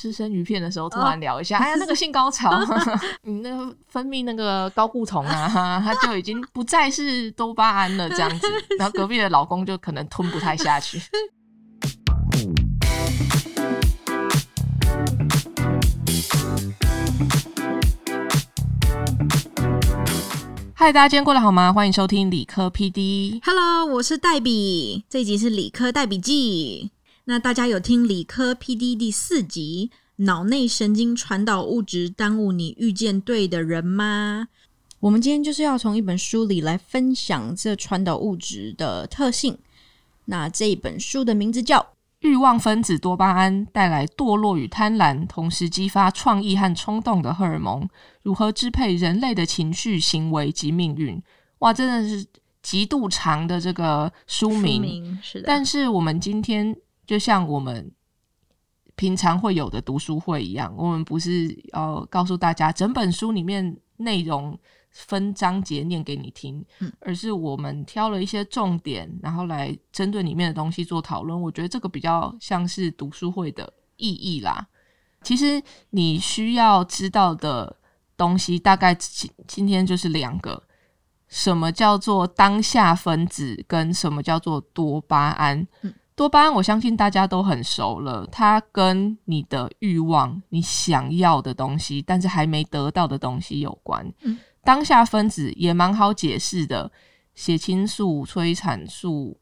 吃生鱼片的时候，突然聊一下，哎呀，那个性高潮，你那个分泌那个高固酮啊，它就已经不再是多巴胺了，这样子，然后隔壁的老公就可能吞不太下去。嗨，大家今天过得好吗？欢迎收听理科 PD。Hello，我是黛比，这一集是理科黛笔记。那大家有听理科 PD 第四集《脑内神经传导物质耽误你遇见对的人》吗？我们今天就是要从一本书里来分享这传导物质的特性。那这一本书的名字叫欲望分子多巴胺带来堕落与贪婪，同时激发创意和冲动的荷尔蒙，如何支配人类的情绪、行为及命运？哇，真的是极度长的这个书名。名是的，但是我们今天就像我们平常会有的读书会一样，我们不是要告诉大家整本书里面内容分章节念给你听，嗯而是我们挑了一些重点，然后来针对里面的东西做讨论。我觉得这个比较像是读书会的意义啦。其实你需要知道的东西，大概今今天就是两个。什么叫做当下分子，跟什么叫做多巴胺？嗯多巴胺我相信大家都很熟了，它跟你的欲望、你想要的东西，但是还没得到的东西有关。嗯当下分子也蛮好解释的，血清素、催产素、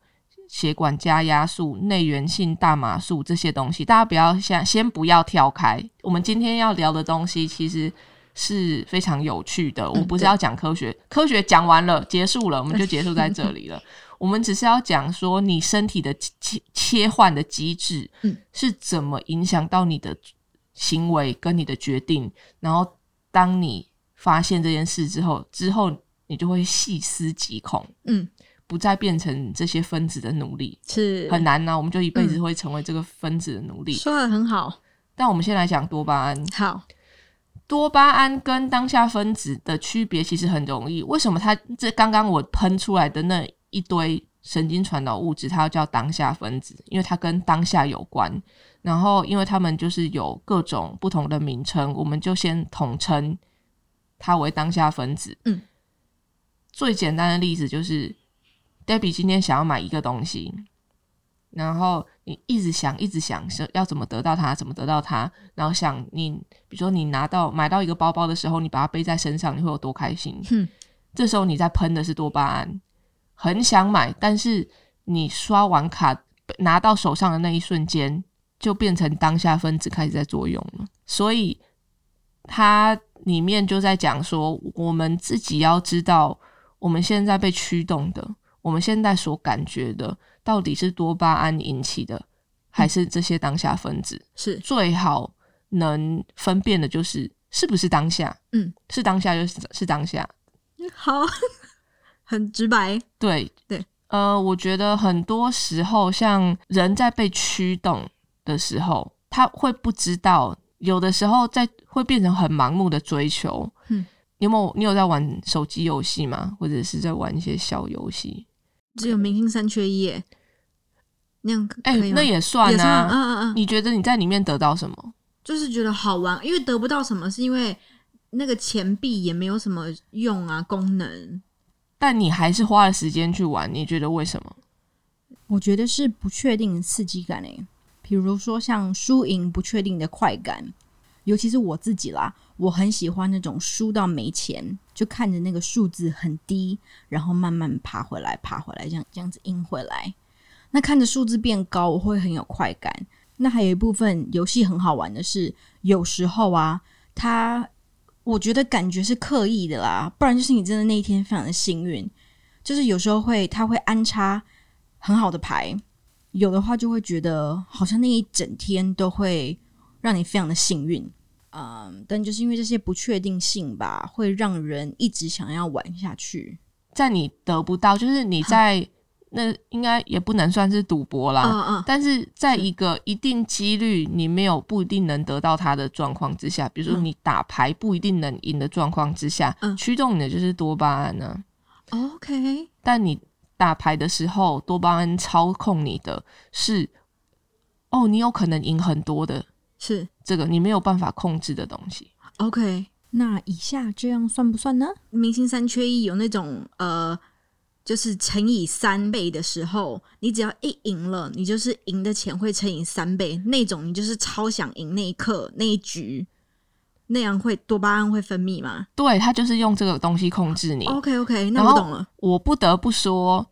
血管加压素、内源性大麻素这些东西，大家不要先先不要跳开。我们今天要聊的东西其实是非常有趣的。我们不是要讲科学，科学讲完了结束了，我们就结束在这里了。我们只是要讲说你身体的切切换的机制，嗯是怎么影响到你的行为跟你的决定，然后当你发现这件事之后，之后你就会细思极恐，嗯，不再变成这些分子的奴隶，是很难呢、我们就一辈子会成为这个分子的奴隶。说的很好，但我们先来讲多巴胺，好，多巴胺跟当下分子的区别其实很容易。为什么它这刚刚我喷出来的那一堆神经传导物质，它要叫当下分子？因为它跟当下有关。然后，因为它们就是有各种不同的名称，我们就先统称它为当下分子。嗯，最简单的例子就是，Debbie 今天想要买一个东西，然后你一直想，一直想是要怎么得到它，怎么得到它，然后想你，比如说你拿到买到一个包包的时候，你把它背在身上，你会有多开心？嗯这时候你在喷的是多巴胺，很想买，但是你刷完卡拿到手上的那一瞬间，就变成当下分子开始在作用了。所以它里面就在讲说，我们自己要知道，我们现在被驱动的，我们现在所感觉的，到底是多巴胺引起的，还是这些当下分子？是最好能分辨的就是是不是当下，嗯，是当下就是是当下。好，很直白，对对，呃，我觉得很多时候，像人在被驱动的时候，他会不知道，有的时候在会变成很盲目的追求。嗯，你有没有你有在玩手机游戏吗？或者是在玩一些小游戏？只有明星三缺一耶，那样可哎、那也算也算啊。嗯嗯嗯，你觉得你在里面得到什么？就是觉得好玩，因为得不到什么，是因为那个钱币也没有什么用啊，功能。但你还是花了时间去玩，你觉得为什么？我觉得是不确定的刺激感诶，比如说像输赢不确定的快感，尤其是我自己啦，我很喜欢那种输到没钱，就看着那个数字很低，然后慢慢爬回来，爬回来，这样这样子赢回来。那看着数字变高，我会很有快感。那还有一部分游戏很好玩的是，有时候啊，它我觉得感觉是刻意的啦，不然就是你真的那一天非常的幸运，就是有时候会他会安插很好的牌，有的话就会觉得好像那一整天都会让你非常的幸运。嗯，但就是因为这些不确定性吧，会让人一直想要玩下去。在你得不到，就是你在那应该也不能算是赌博啦。嗯嗯，但是在一个一定几率你没有不一定能得到它的状况之下，比如说嗯你打牌不一定能赢的状况之下，嗯驱动你的就是多巴胺呢、OK，但你打牌的时候，多巴胺操控你的是，哦，你有可能赢很多的是这个你没有办法控制的东西。OK，那以下这样算不算呢？明星三缺一有那种呃，就是乘以三倍的时候，你只要一赢了，你就是赢的钱会乘以三倍，那种你就是超想赢那一刻那一局，那样会多巴胺会分泌吗对他就是用这个东西控制你。？OK OK，那我懂了。我不得不说，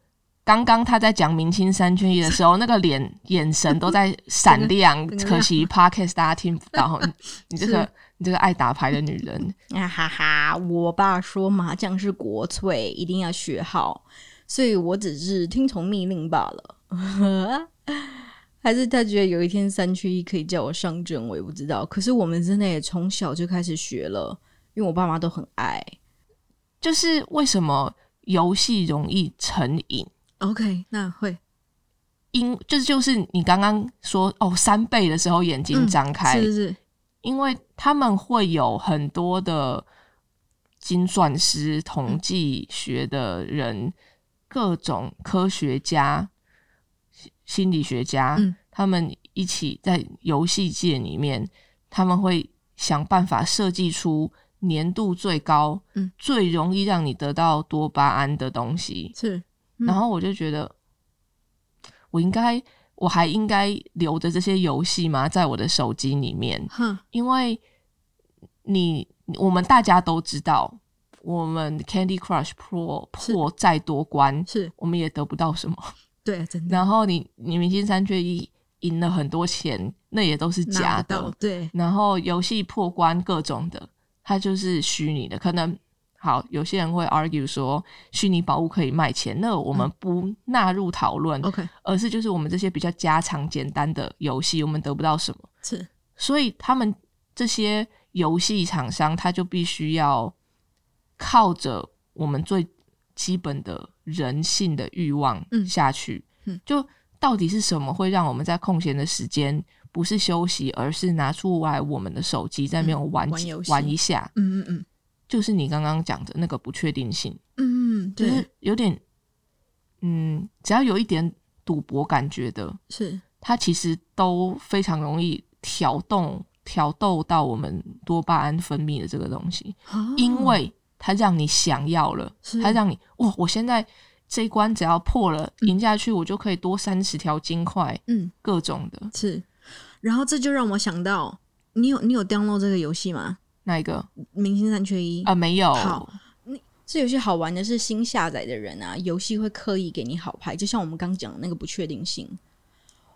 刚刚他在讲明星三缺一的时候，那个脸眼神都在闪亮。可惜 podcast 大家听不到，你你这个是你这个爱打牌的女人，啊哈哈！我爸说麻将是国粹，一定要学好，所以我只是听从命令罢了。还是他觉得有一天三缺一可以叫我上阵，我也不知道。可是我们真的也从小就开始学了，因为我爸妈都很爱。就是为什么游戏容易成瘾？OK，那会因就是就是你刚刚说哦三倍的时候眼睛张开，嗯是是是，因为他们会有很多的精算师、统计学的人、各种科学家、心心理学家，嗯。他们一起在游戏界里面，他们会想办法设计出年度最高、嗯。最容易让你得到多巴胺的东西。是。嗯。然后我就觉得，我应该，我还应该留着这些游戏吗？在我的手机里面，哼，因为你我们大家都知道，我们 Candy Crush 破是破再多关，是我们也得不到什么。对，真的然后你你明星三缺一赢了很多钱，那也都是假的。对，然后游戏破关各种的，它就是虚拟的，可能。好，有些人会 argue 说虚拟宝物可以卖钱，那我们不纳入讨论。OK 而是就是我们这些比较家常简单的游戏，我们得不到什么，是所以他们这些游戏厂商他就必须要靠着我们最基本的人性的欲望嗯下去。嗯就到底是什么会让我们在空闲的时间不是休息，而是拿出来我们的手机在那边玩、嗯玩游戏玩一下？嗯嗯嗯就是你刚刚讲的那个不确定性。嗯，对就是，有点，嗯，只要有一点赌博感觉的，是它其实都非常容易挑动、挑逗到我们多巴胺分泌的这个东西，因为它让你想要了，它让你哇，我现在这一关只要破了，赢下去，我就可以多三十条金块，嗯各种的。是，然后这就让我想到，你有你有 download 这个游戏吗？那一个明星三缺一啊、没有，好那这游戏好玩的是新下载的人啊，游戏会刻意给你好牌，就像我们刚讲的那个不确定性。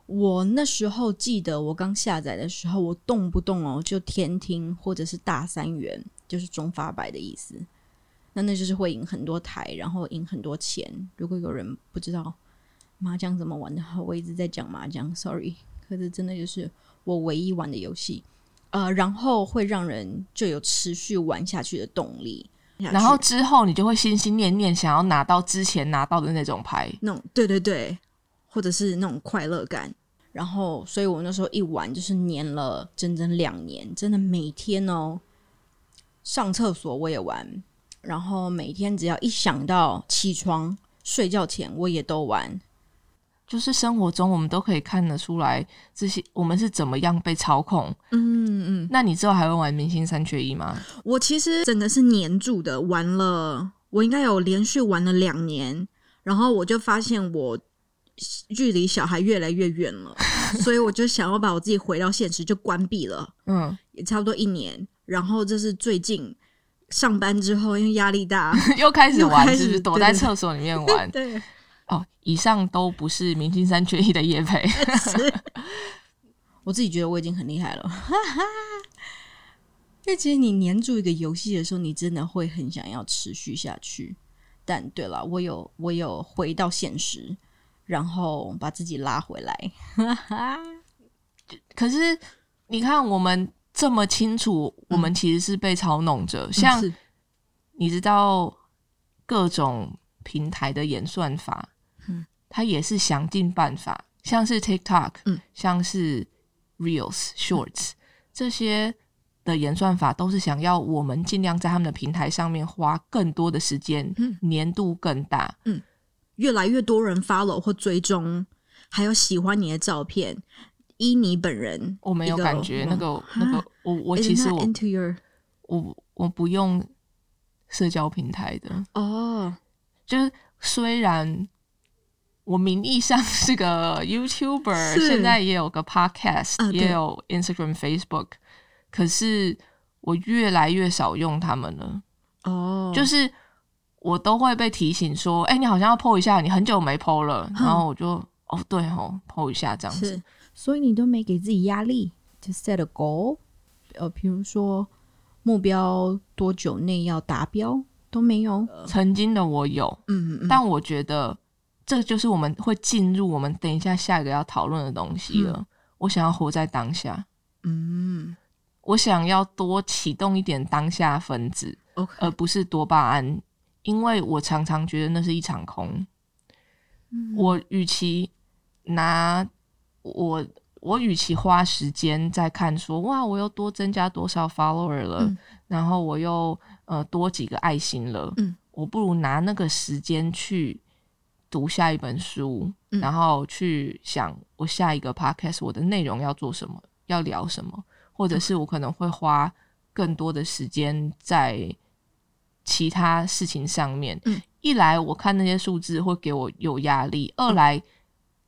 我那时候记得我刚下载的时候，我动不动哦就天听或者是大三元，就是中发白的意思。那那就是会赢很多台，然后赢很多钱。如果有人不知道麻将怎么玩的话，我一直在讲麻将，sorry，可是真的就是我唯一玩的游戏。呃，然后会让人就有持续玩下去的动力。然后之后你就会心心念念想要拿到之前拿到的那种牌，那种对对对，或者是那种快乐感。然后，所以我那时候一玩就是黏了整整两年，真的每天哦，上厕所我也玩，然后每天只要一想到起床睡觉前我也都玩。就是生活中我们都可以看得出来这些我们是怎么样被操控。嗯嗯，那你之后还会玩明星三缺一吗？我其实整个是黏住的，玩了我应该有连续玩了两年，然后我就发现我距离小孩越来越远了，所以我就想要把我自己回到现实，就关闭了。嗯，也差不多一年。然后这是最近上班之后，因为压力大，又开始玩，是不是躲在厕所里面玩？对，哦，以上都不是明星三缺一的叶配。是。我自己觉得我已经很厉害了，因为其实你黏住一个游戏的时候，你真的会很想要持续下去。但对了，我有我有回到现实，然后把自己拉回来。哈 哈可是你看，我们这么清楚，我们其实是被操弄着。像是你知道各种平台的演算法，嗯它也是想尽办法，像是 TikTok，嗯。像是 Reels、Shorts、这些的演算法，都是想要我们尽量在他们的平台上面花更多的时间，嗯。粘度更大。嗯。越来越多人 follow 或追踪，还有喜欢你的照片，依你本人，我没有感觉那个啊那个，我我其实我我我不用社交平台的，哦，就是虽然我名义上是个 YouTuber，是。现在也有个 Podcast，、啊也有 Instagram、Facebook，可是我越来越少用他们了。哦，就是我都会被提醒说，哎、你好像要 PO 一下，你很久没 PO 了，哼然后我就哦对哦 PO 一下这样子。，所以你都没给自己压力，to set a goal，呃，比如说目标多久内要达标？都没有，曾经的我有，嗯嗯，但我觉得这就是我们会进入我们等一下下一个要讨论的东西了。我想要活在当下，嗯。我想要多启动一点当下分子，，OK，而不是多巴胺，因为我常常觉得那是一场空。嗯。我与其拿我我与其花时间在看说哇，我又多增加多少 follower 了，嗯。然后我又呃多几个爱心了，嗯。我不如拿那个时间去读下一本书，嗯。然后去想我下一个 podcast 我的内容要做什么，要聊什么，或者是我可能会花更多的时间在其他事情上面。嗯。一来我看那些数字会给我有压力，嗯。二来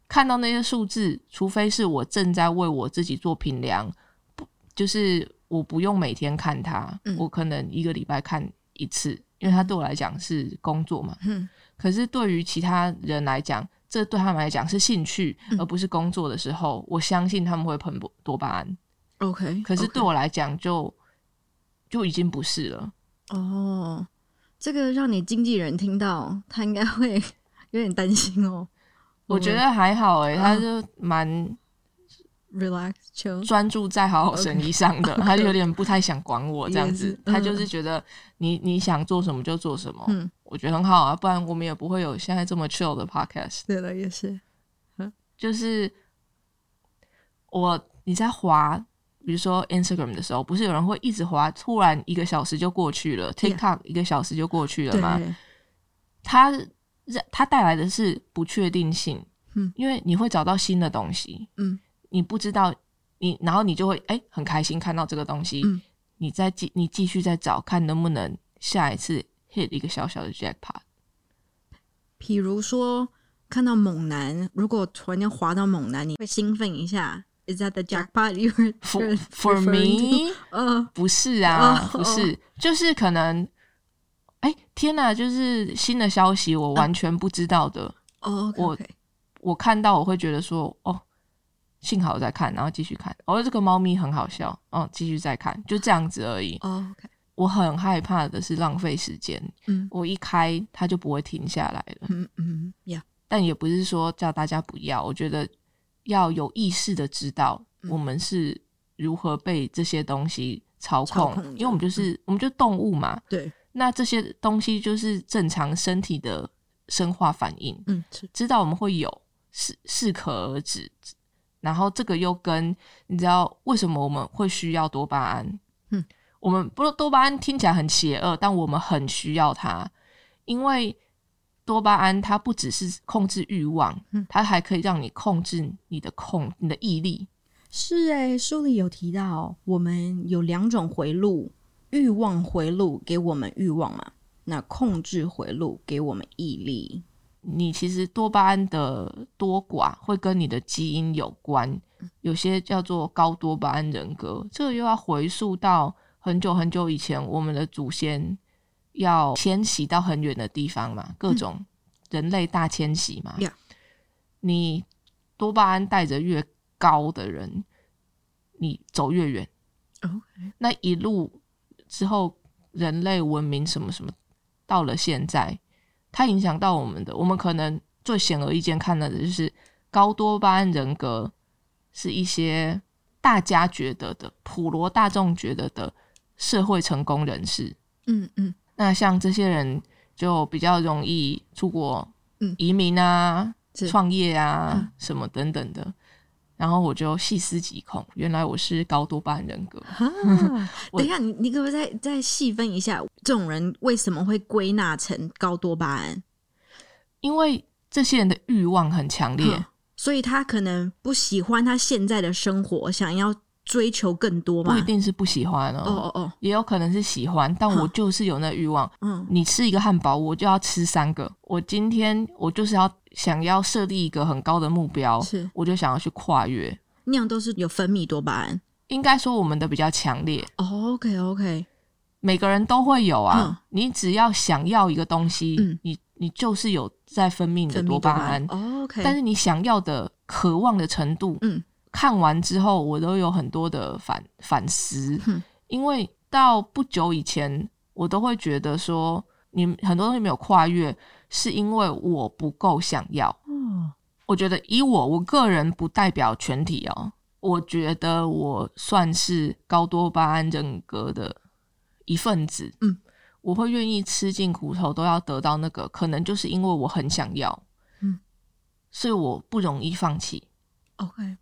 看到那些数字，除非是我正在为我自己做评量，不就是我不用每天看它，嗯。我可能一个礼拜看一次，因为它对我来讲是工作嘛。嗯可是对于其他人来讲，这对他们来讲是兴趣，嗯而不是工作的时候，我相信他们会喷多多巴胺。，OK，可是对我来讲就，就已经不是了。哦，这个让你经纪人听到，他应该会 有点担心哦。我觉得还好诶、他嗯就蛮 relax chill，专注在好好生意上的，他就有点不太想管我 这样子。他嗯。就是觉得你你想做什么就做什么，嗯，我觉得很好啊，不然我们也不会有现在这么 chill 的 podcast。对了，也是，就是我你在滑，比如说 Instagram 的时候，不是有人会一直滑，突然一个小时就过去了 Yeah，TikTok 一个小时就过去了吗？对，它它带来的是不确定性，嗯，因为你会找到新的东西，嗯，你不知道你，然后你就会哎、很开心看到这个东西，嗯，你再继你继续再找看能不能下一次 hit 一个小小的 jackpot。比如说看到猛男，如果突然间滑到猛男，你会兴奋一下。Is that the jackpot you were For for me，呃，不是啊，哦不是，就是可能，哎、天哪，就是新的消息，我完全不知道的，哦我我看到我会觉得说，哦，幸好我在看，然后继续看，哦，这个猫咪很好笑，哦，继续再看，就这样子而已。哦，OK，我很害怕的是浪费时间，嗯。我一开它就不会停下来了。嗯嗯，Yeah，但也不是说叫大家不要，我觉得要有意识的知道嗯。我们是如何被这些东西操控，因为我们就是、我们就动物嘛，对，那这些东西就是正常身体的生化反应，嗯，知道我们会有，适适可而止。然后这个又跟你知道为什么我们会需要多巴胺？嗯，我们不是多巴胺听起来很邪恶，但我们很需要它，因为多巴胺它不只是控制欲望，嗯它还可以让你控制你的控你的毅力。是诶，书里有提到，我们有两种回路，欲望回路给我们欲望嘛，那控制回路给我们毅力。你其实多巴胺的多寡会跟你的基因有关，有些叫做高多巴胺人格，这个又要回溯到很久很久以前，我们的祖先要迁徙到很远的地方嘛，各种人类大迁徙嘛。你多巴胺带着越高的人，你走越远。那一路之后，人类文明什么什么，到了现在，它影响到我们的，我们可能最显而易见看到的就是高多巴胺人格，是一些大家觉得的、普罗大众觉得的社会成功人士。嗯嗯那像这些人就比较容易出国、嗯移民啊、创业啊、嗯什么等等的。然后我就细思极恐，原来我是高多巴胺人格。啊，等一下，你你可不可以再再细分一下，这种人为什么会归纳成高多巴胺？因为这些人的欲望很强烈，嗯所以他可能不喜欢他现在的生活，想要追求更多嘛？不一定是不喜欢哦哦，哦哦，也有可能是喜欢，但我就是有那欲望。嗯你吃一个汉堡，我就要吃三个。我今天我就是要想要设立一个很高的目标，是。我就想要去跨越。那样都是有分泌多巴胺。应该说我们的比较强烈，哦 OK OK，每个人都会有啊。嗯。你只要想要一个东西，嗯。你你就是有在分泌你的多巴胺。哦 OK，但是你想要的渴望的程度，嗯。看完之后我都有很多的反反思，嗯因为到不久以前，我都会觉得说，你很多东西没有跨越，是因为我不够想要。嗯我觉得以我我个人不代表全体哦，我觉得我算是高多巴胺人格的一份子。嗯，我会愿意吃尽苦头都要得到那个，可能就是因为我很想要。嗯，所以我不容易放弃。OK，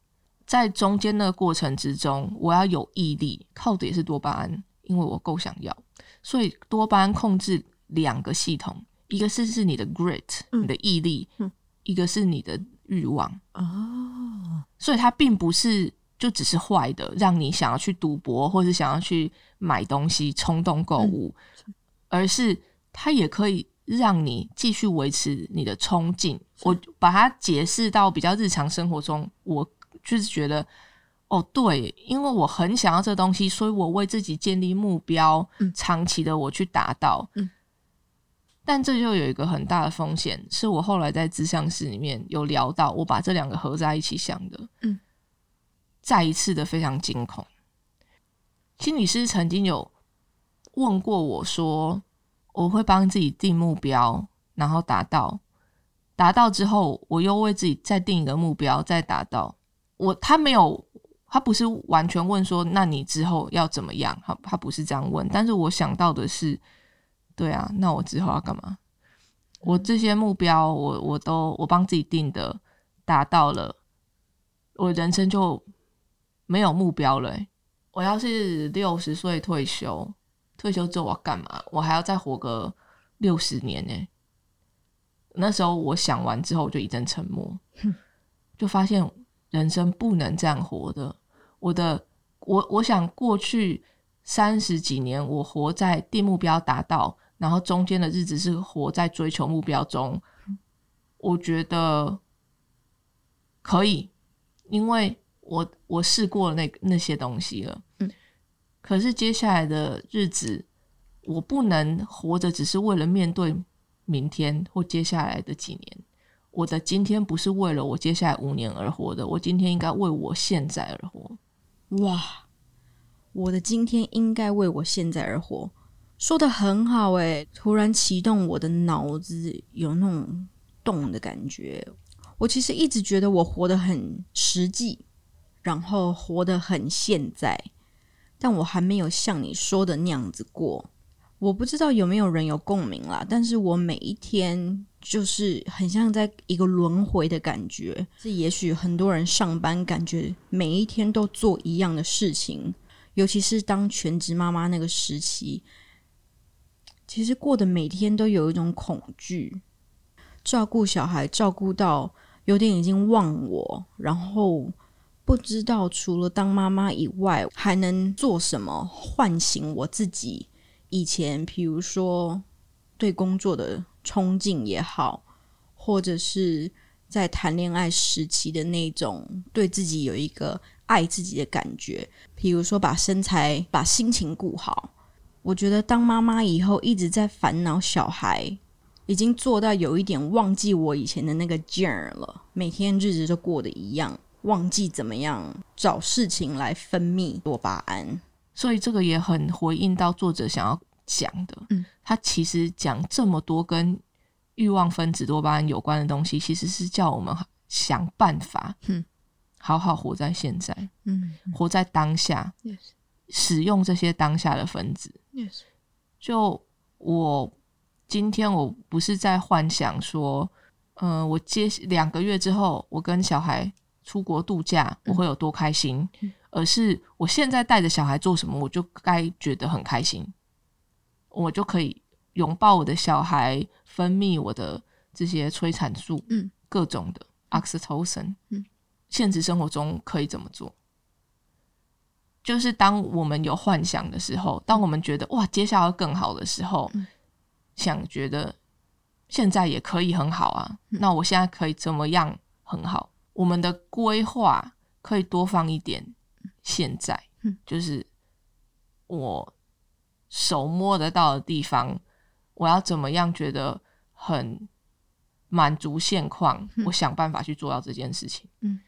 在中间那个过程之中，我要有毅力，靠的也是多巴胺，因为我够想要。所以多巴胺控制两个系统，一个是是你的 grit，、嗯你的毅力，嗯一个是你的欲望。哦，所以它并不是就只是坏的，让你想要去赌博，或是想要去买东西、冲动购物，而是它也可以让你继续维持你的冲劲。我把它解释到比较日常生活中，我就是觉得，哦，对，因为我很想要这东西，所以我为自己建立目标，嗯长期的我去达到。嗯但这就有一个很大的风险，是我后来在咨商室里面有聊到，我把这两个合在一起想的。嗯，再一次的非常惊恐。心理师曾经有问过我说，我会帮自己定目标，然后达到，达到之后，我又为自己再定一个目标，再达到。我他没有，他不是完全问说，那你之后要怎么样？他他不是这样问，但是我想到的是，对啊，那我之后要干嘛？我这些目标，我我都我帮自己定的，达到了，我人生就没有目标了欸、我要是六十岁退休，退休之后我要干嘛？我还要再活个六十年呢、那时候我想完之后，我就一阵沉默，就发现人生不能这样活的。我的，我我想过去三十几年，我活在定目标达到，然后中间的日子是活在追求目标中。我觉得可以，因为我我试过那那些东西了。嗯，可是接下来的日子，我不能活着只是为了面对明天或接下来的几年。我的今天不是为了我接下来五年而活的，我今天应该为我现在而活。哇，我的今天应该为我现在而活，说的很好诶，突然启动我的脑子，有那种动的感觉。我其实一直觉得我活得很实际，然后活得很现在，但我还没有像你说的那样子过。我不知道有没有人有共鸣啦，但是我每一天就是很像在一个轮回的感觉。这也许很多人上班感觉每一天都做一样的事情，尤其是当全职妈妈那个时期，其实过的每天都有一种恐惧，照顾小孩照顾到有点已经忘我，然后不知道除了当妈妈以外还能做什么唤醒我自己。以前，比如说对工作的冲劲也好，或者是在谈恋爱时期的那种对自己有一个爱自己的感觉，比如说把身材、把心情顾好。我觉得当妈妈以后一直在烦恼小孩，已经做到有一点忘记我以前的那个劲儿了。每天日子都过得一样，忘记怎么样找事情来分泌多巴胺。所以这个也很回应到作者想要讲的。嗯，他其实讲这么多跟欲望分子多巴胺有关的东西，其实是叫我们想办法，嗯，好好活在现在，嗯活在当下，使用这些当下的分子。yes，就我今天我不是在幻想说，嗯、我接两个月之后，我跟小孩出国度假，我会有多开心，而是我现在带着小孩做什么，我就该觉得很开心，我就可以拥抱我的小孩，分泌我的这些催产素，嗯，各种的。oxytocin，嗯，现实生活中可以怎么做？就是当我们有幻想的时候，当我们觉得哇，接下来更好的时候，嗯想觉得现在也可以很好啊，那我现在可以怎么样很好？我们的规划可以多放一点现在，嗯就是我手摸得到的地方，我要怎么样觉得很满足现况？我想办法去做到这件事情。嗯，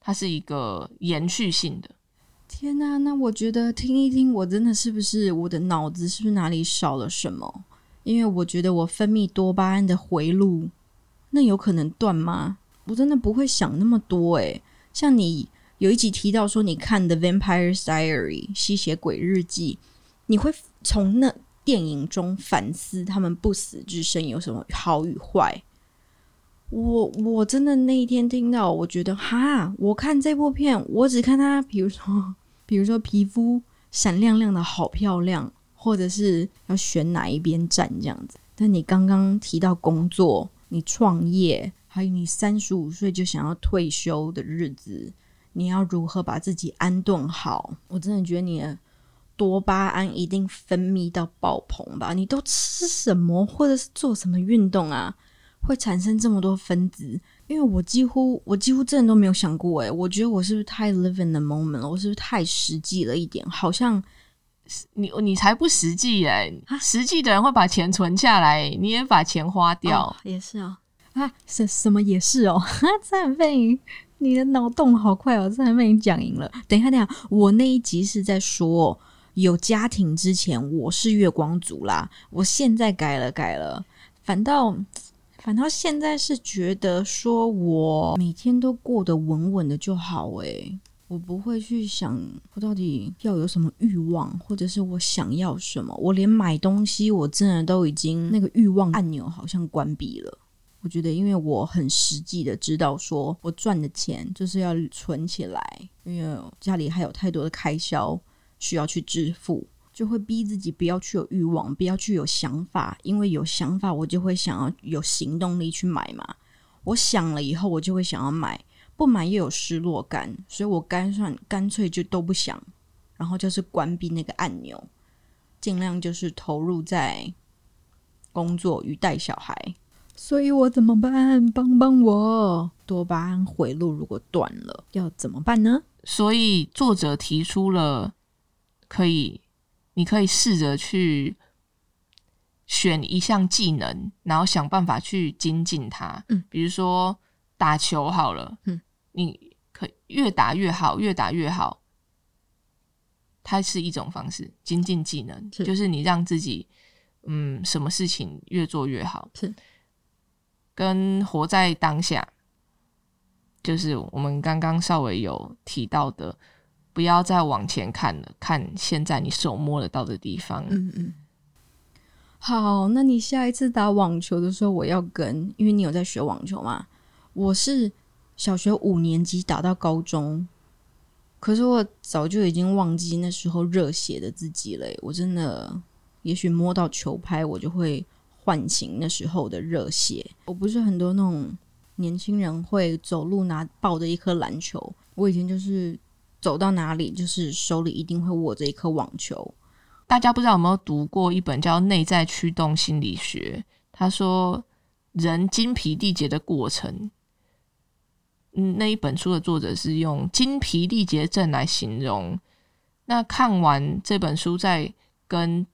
它是一个延续性的。天呐、那我觉得听一听，我真的是不是我的脑子是不是哪里少了什么？因为我觉得我分泌多巴胺的回路，那有可能断吗？我真的不会想那么多诶、像你有一集提到说你看的《Vampire Diary》吸血鬼日记，你会从那电影中反思他们不死之身有什么好与坏。我我真的那一天听到，我觉得哈，我看这部片，我只看他，比如说，比如说皮肤闪亮亮的好漂亮，或者是要选哪一边站这样子。但你刚刚提到工作，你创业，还有你三十五岁就想要退休的日子，你要如何把自己安顿好？我真的觉得你的多巴胺一定分泌到爆棚吧？你都吃什么，或者是做什么运动啊？会产生这么多分子，因为我几乎我几乎真的都没有想过，诶，我觉得我是不是太 live in the moment 了？我是不是太实际了一点？好像你你才不实际哎、啊实际的人会把钱存下来，你也把钱花掉。哦也是哦，啊，什什么也是哦，哈，真的被你你的脑洞好快哦，真的被你讲赢了。等一下，等一下，我那一集是在说有家庭之前我是月光族啦，我现在改了改了，反倒。反倒现在是觉得说，我每天都过得稳稳的就好诶，我不会去想我到底要有什么欲望，或者是我想要什么。我连买东西，我真的都已经那个欲望按钮好像关闭了。我觉得，因为我很实际的知道，说我赚的钱就是要存起来，因为家里还有太多的开销需要去支付。就会逼自己不要去有欲望，不要去有想法，因为有想法我就会想要有行动力去买嘛。我想了以后，我就会想要买，不买又有失落感，所以我干算干脆就都不想，然后就是关闭那个按钮，尽量就是投入在工作与带小孩。所以我怎么办？帮帮我！多巴胺回路如果断了，要怎么办呢？所以作者提出了可以，你可以试着去选一项技能，然后想办法去精进它。嗯，比如说打球好了，嗯，你可以越打越好，越打越好。它是一种方式，精进技能，是就是你让自己，嗯，什么事情越做越好。是跟活在当下，就是我们刚刚稍微有提到的，不要再往前看了，看现在你手摸得到的地方。嗯嗯。好，那你下一次打网球的时候，我要跟，因为你有在学网球嘛。我是小学五年级打到高中，可是我早就已经忘记那时候热血的自己了。我真的，也许摸到球拍，我就会唤醒那时候的热血。我不是很多那种年轻人会走路拿抱着一颗篮球，我以前就是走到哪里，就是手里一定会握着一颗网球。大家不知道有没有读过一本叫《内在驱动心理学》？他说，人精疲力竭的过程，嗯，那一本书的作者是用精疲力竭症来形容。那看完这本书，再跟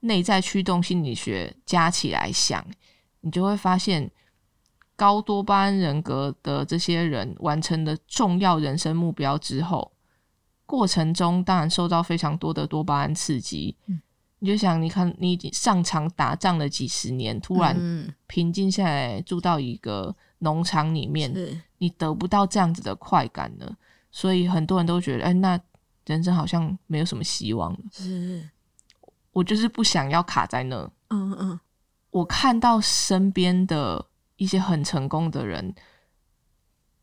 内在驱动心理学加起来想，你就会发现，高多巴胺人格的这些人完成了重要人生目标之后，过程中当然受到非常多的多巴胺刺激。嗯你就想，你看你已经上场打仗了几十年，突然嗯，平静下来，住到一个农场里面，是你得不到这样子的快感了，所以很多人都觉得，哎，那人生好像没有什么希望了。是，我就是不想要卡在那。嗯嗯我看到身边的一些很成功的人，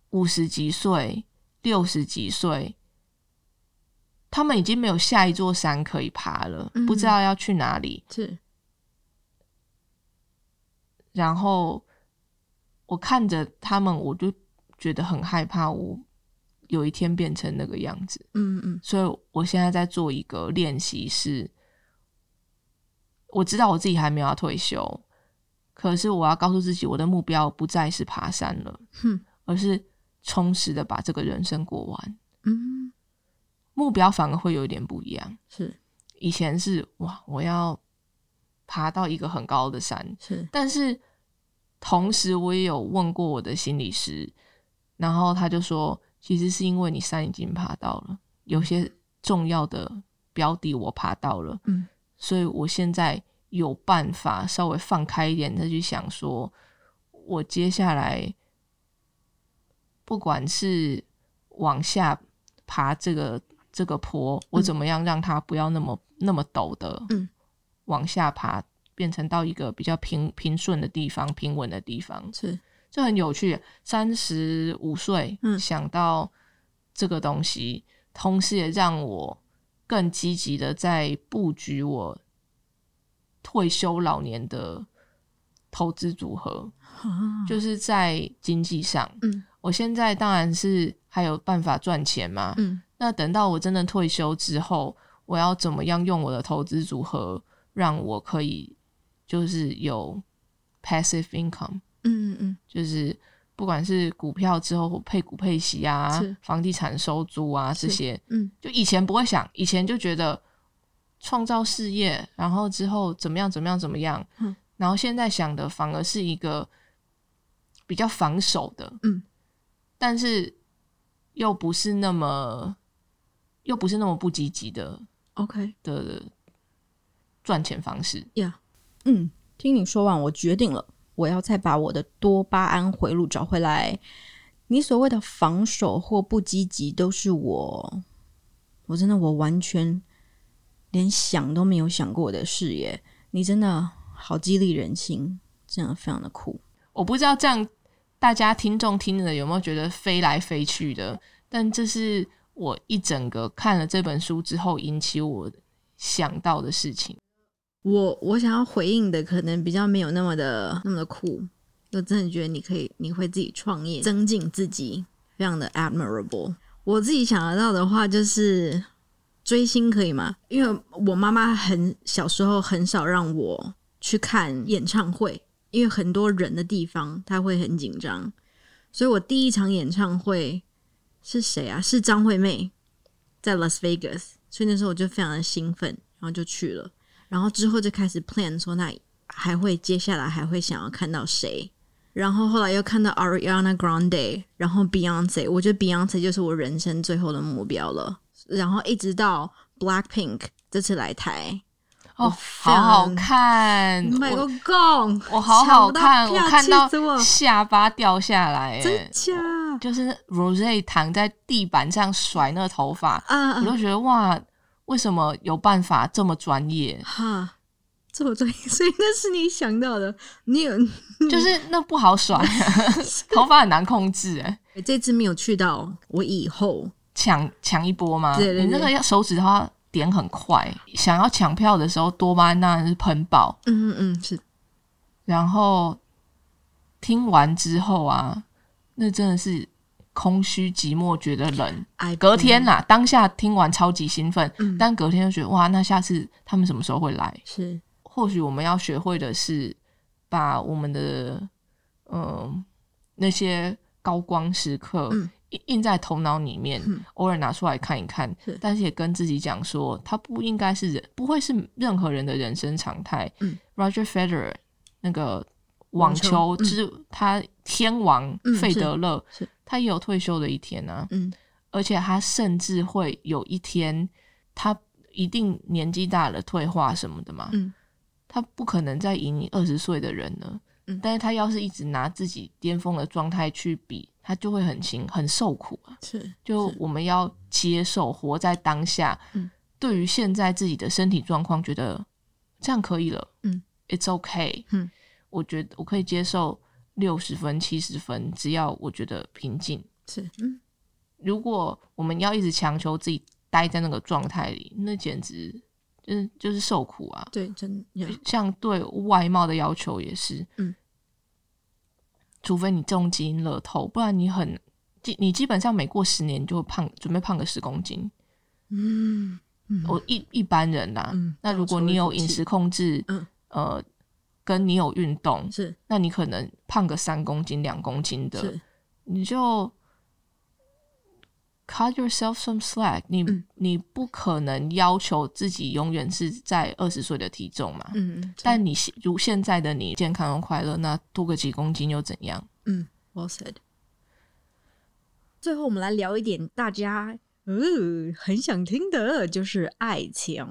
五十几岁、六十几岁，他们已经没有下一座山可以爬了，嗯不知道要去哪里。是，然后我看着他们，我就觉得很害怕，我有一天变成那个样子。嗯嗯所以我现在在做一个练习，是我知道我自己还没有要退休，可是我要告诉自己，我的目标不再是爬山了，哼。而是充实的把这个人生过完。嗯，目标反而会有一点不一样。是。以前是哇，我要爬到一个很高的山，是，但是同时我也有问过我的心理师，然后他就说，其实是因为你山已经爬到了，有些重要的标的我爬到了，嗯。所以我现在有办法稍微放开一点，再去想说，我接下来不管是往下爬这个这个坡，我怎么样让它不要那么那么陡的，嗯，往下爬，变成到一个比较平平顺的地方、平稳的地方，是。这很有趣。三十五岁，嗯。想到这个东西，同时也让我更积极的在布局我退休老年的投资组合，啊，就是在经济上。嗯。我现在当然是还有办法赚钱嘛，嗯。那等到我真的退休之后，我要怎么样用我的投资组合，让我可以就是有 passive income，嗯嗯嗯。就是不管是股票之后配股配息啊，房地产收租啊这些，嗯。就以前不会想，以前就觉得创造事业，然后之后怎么样怎么样怎么样，嗯然后现在想的反而是一个比较防守的，嗯，但是又不是那么又不是那么不积极的，OK，的赚钱方式。呀，嗯，听你说完，我决定了，我要再把我的多巴胺回路找回来。你所谓的防守或不积极，都是我，我真的我完全连想都没有想过的事耶。你真的好激励人心，真的非常的酷。我不知道这样大家听众听了有没有觉得飞来飞去的，但这是我一整个看了这本书之后引起我想到的事情。我我想要回应的可能比较没有那么的那么的酷，我真的觉得你可以，你会自己创业，增进自己，非常的 admirable。我自己想得到的话就是追星可以吗？因为我妈妈很小时候很少让我去看演唱会，因为很多人的地方她会很紧张，所以我第一场演唱会是谁啊？是张惠妹在 Las Vegas，所以那时候我就非常的兴奋，然后就去了。然后之后就开始 plan 说，那还会接下来还会想要看到谁？然后后来又看到 Ariana Grande，然后 Beyonce，我觉得 Beyonce 就是我人生最后的目标了。然后一直到 Blackpink 这次来台，哦，好好看，买个我好好看，我看到下巴掉下来，真就是 Rose 躺在地板上甩那个头发，啊我就觉得哇，为什么有办法这么专业？哈，这么专业 所以那是你想到的，你有 就是那不好甩，头发很难控制，哎，这次没有去到，我以后抢抢一波吗？对对对你那个要手指的话点很快，想要抢票的时候，多巴胺当然是喷爆。嗯嗯嗯是然后听完之后啊，那真的是空虚寂寞，觉得冷。隔天啦，当下听完超级兴奋，嗯但隔天就觉得哇，那下次他们什么时候会来？是或许我们要学会的是，把我们的嗯、呃那些高光时刻嗯印印在头脑里面，嗯偶尔拿出来看一看是，但是也跟自己讲说，他不应该是人，不会是任何人的人生常态。嗯 Roger Federer 那个网网球之、他天王嗯费德勒，是他也有退休的一天啊，嗯而且他甚至会有一天，他一定年纪大了退化什么的嘛，嗯他不可能再赢你二十岁的人了。嗯但是他要是一直拿自己巅峰的状态去比，他就会很辛很受苦啊。是就我们要接受活在当下，嗯对于现在自己的身体状况，觉得这样可以了，嗯，it's okay，嗯，我觉得我可以接受六十分、七十分，只要我觉得平静。是嗯如果我们要一直强求自己待在那个状态里，那简直就是就是受苦啊！对真呀像对外貌的要求也是，嗯，除非你中基因乐透，不然你很基你基本上每过十年就会胖，准备胖个十公斤。嗯嗯。我一一般人啦、嗯那如果你有饮食控制，嗯。呃，跟你有运动，是。那你可能胖个三公斤、两公斤的，你就 cut yourself some slack 你。嗯你不可能要求自己永远是在二十岁的体重嘛？嗯，但你现如现在的你健康又快乐，那多个几公斤又怎样？嗯，well said。最后，我们来聊一点大家呃很想听的，就是爱情。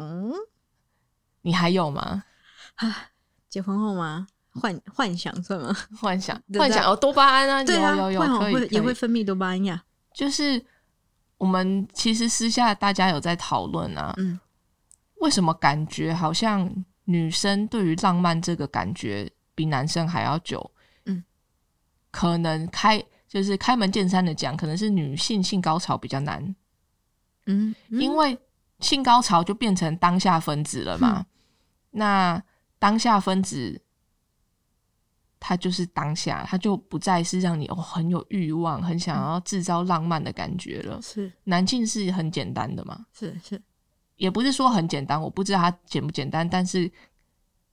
你还有吗？啊结婚后吗？幻幻想算吗？幻想，幻想哦，多巴胺啊，对啊，有有有，会会也会分泌多巴胺呀。就是我们其实私下大家有在讨论啊，嗯，为什么感觉好像女生对于浪漫这个感觉比男生还要久？嗯，可能开就是开门见山的讲，可能是女性性高潮比较难，嗯，因为性高潮就变成当下分子了嘛。嗯那当下分子，它就是当下，它就不再是让你哦很有欲望、很想要制造浪漫的感觉了。是男性是很简单的嘛，是是，也不是说很简单，我不知道它简不简单，但是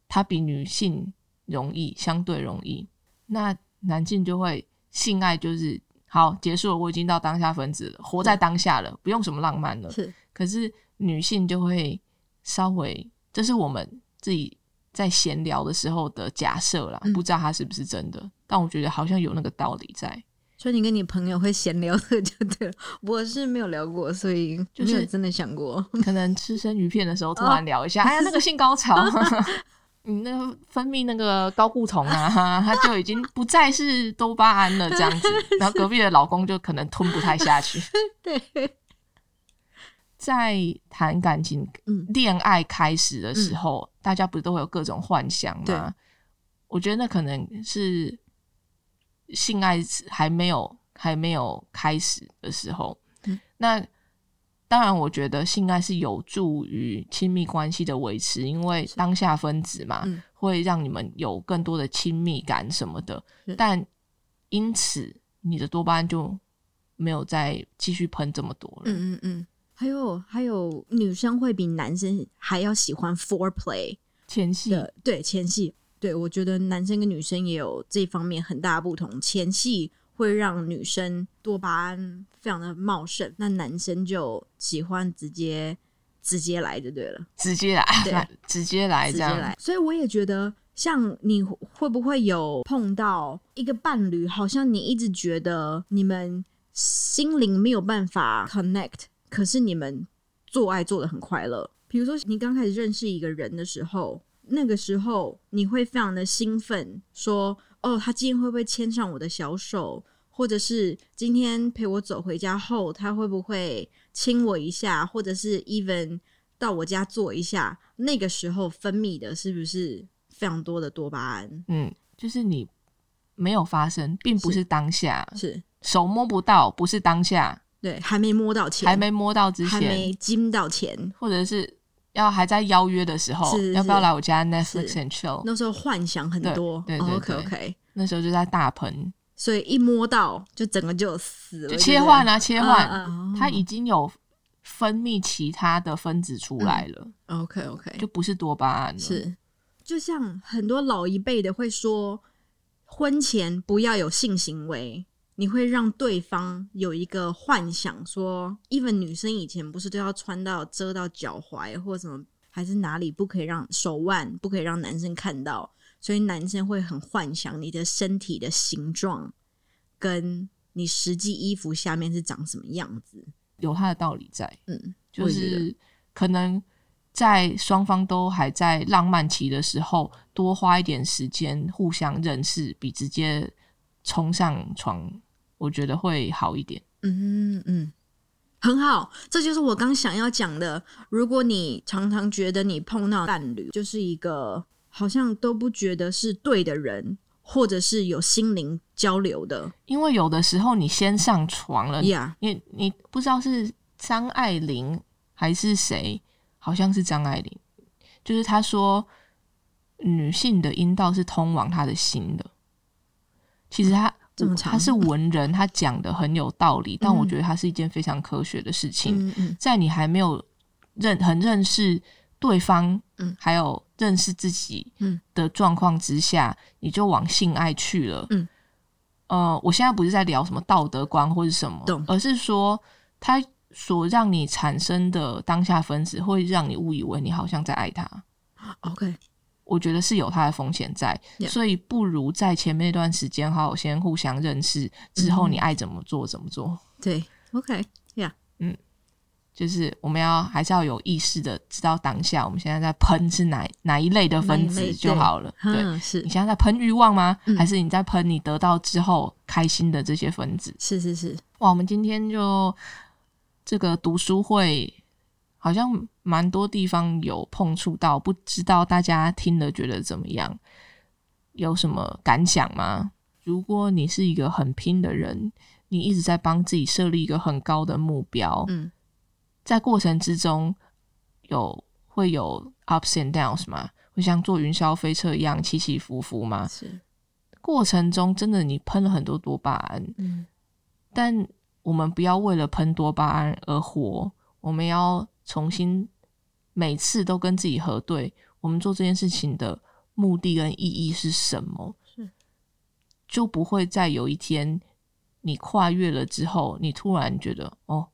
它比女性容易，相对容易。那男性就会性爱就是好结束了，我已经到当下分子了，活在当下了，不用什么浪漫了。是可是女性就会稍微，这是我们自己在闲聊的时候的假设啦，嗯不知道它是不是真的，但我觉得好像有那个道理在。所以你跟你朋友会闲聊的就对了。我是没有聊过，所以就是真的想过。可能吃生鱼片的时候 突然聊一下，哎呀，那个性高潮，你那个分泌那个高固酮啊，它就已经不再是多巴胺了，这样子。然后隔壁的老公就可能吞不太下去。对，在谈感情、嗯恋爱开始的时候，大家不是都会有各种幻想吗？我觉得那可能是性爱还没有还没有开始的时候。嗯那当然，我觉得性爱是有助于亲密关系的维持，因为当下分子嘛，嗯会让你们有更多的亲密感什么的。但因此，你的多巴胺就没有再继续喷这么多了。嗯嗯嗯。还有还有，女生会比男生还要喜欢 foreplay 前戏的，对前戏。对我觉得男生跟女生也有这方面很大的不同。前戏会让女生多巴胺非常的茂盛，那男生就喜欢直接直接来就对了。直接来，对 直接来这样。直接来。所以我也觉得，像你会不会有碰到一个伴侣，好像你一直觉得你们心灵没有办法 connect，可是你们做爱做的很快乐。比如说，你刚开始认识一个人的时候，那个时候你会非常的兴奋，说：“哦，他今天会不会牵上我的小手？”或者是今天陪我走回家后，他会不会亲我一下，或者是 even 到我家坐一下？那个时候分泌的是不是非常多的多巴胺？嗯，就是你没有发生，并不是当下，是手摸不到，不是当下，对，还没摸到钱，还没摸到之前。还，没金到钱，或者是要还在邀约的时候，是是。要不要来我家 and chill？那时候幻想很多。对 OK OK，那时候就在大喷，所以一摸到就整个就死了，就切换啊，切换，嗯嗯它已经有分泌其他的分子出来了，OK OK，就不是多巴胺了。是，就像很多老一辈的会说，婚前不要有性行为，你会让对方有一个幻想说，even 女生以前不是都要穿到遮到脚踝或什么，还是哪里不可以让手腕不可以让男生看到，所以男生会很幻想你的身体的形状跟你实际衣服下面是长什么样子。有他的道理在，嗯，就是可能在双方都还在浪漫期的时候，多花一点时间互相认识，比直接冲上床，我觉得会好一点。嗯嗯，很好，这就是我刚想要讲的。如果你常常觉得你碰到伴侣就是一个好像都不觉得是对的人，或者是有心灵交流的因为有的时候你先上床了，呀你你不知道是张爱玲还是谁，好像是张爱玲，就是她说女性的阴道是通往她的心的。其实他这么长。他是文人，他讲的很有道理，但我嗯。觉得他是一件非常科学的事情。嗯嗯。在你还没有认很认识对方，嗯。还有认识自己嗯。的状况之下，你就往性爱去了，嗯，呃，我现在不是在聊什么道德观或者什么懂，而是说他所让你产生的当下分子，会让你误以为你好像在爱他。，OK，我觉得是有它的风险在 Yeah 所以不如在前面那段时间好好先互相认识，之后嗯你爱怎么做怎么做。对，OK，Yeah，嗯就是我们要还是要有意识的知道当下我们现在在喷是哪哪一类的分子就好了。对，嗯，是你现在在喷欲望吗？嗯还是你在喷你得到之后开心的这些分子？是是是，哇，我们今天就这个读书会，好像蛮多地方有碰触到，不知道大家听了觉得怎么样？有什么感想吗？如果你是一个很拼的人，你一直在帮自己设立一个很高的目标，嗯在过程之中有会有 ups and downs 吗？会像坐云霄飞车一样起起伏伏吗？是，过程中真的你喷了很多多巴胺，嗯但我们不要为了喷多巴胺而活，我们要重新每次都跟自己核对，我们做这件事情的目的跟意义是什么，是就不会再有一天你跨越了之后，你突然觉得哦，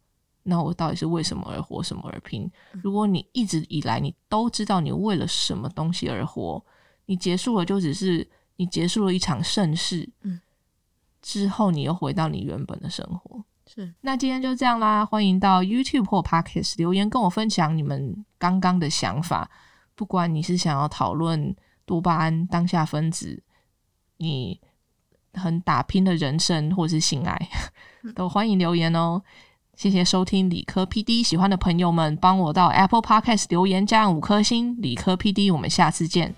那我到底是为什么而活，什么而拼？如果你一直以来你都知道你为了什么东西而活，你结束了就只是你结束了一场盛世，嗯，之后你又回到你原本的生活。是，那今天就这样啦，欢迎到 YouTube 或 Podcast 留言跟我分享你们刚刚的想法。不管你是想要讨论多巴胺当下分子，你很打拼的人生，或是性爱，都欢迎留言哦。谢谢收听理科 PD，喜欢的朋友们帮我到 Apple Podcast 留言加上五颗星。理科 PD，我们下次见。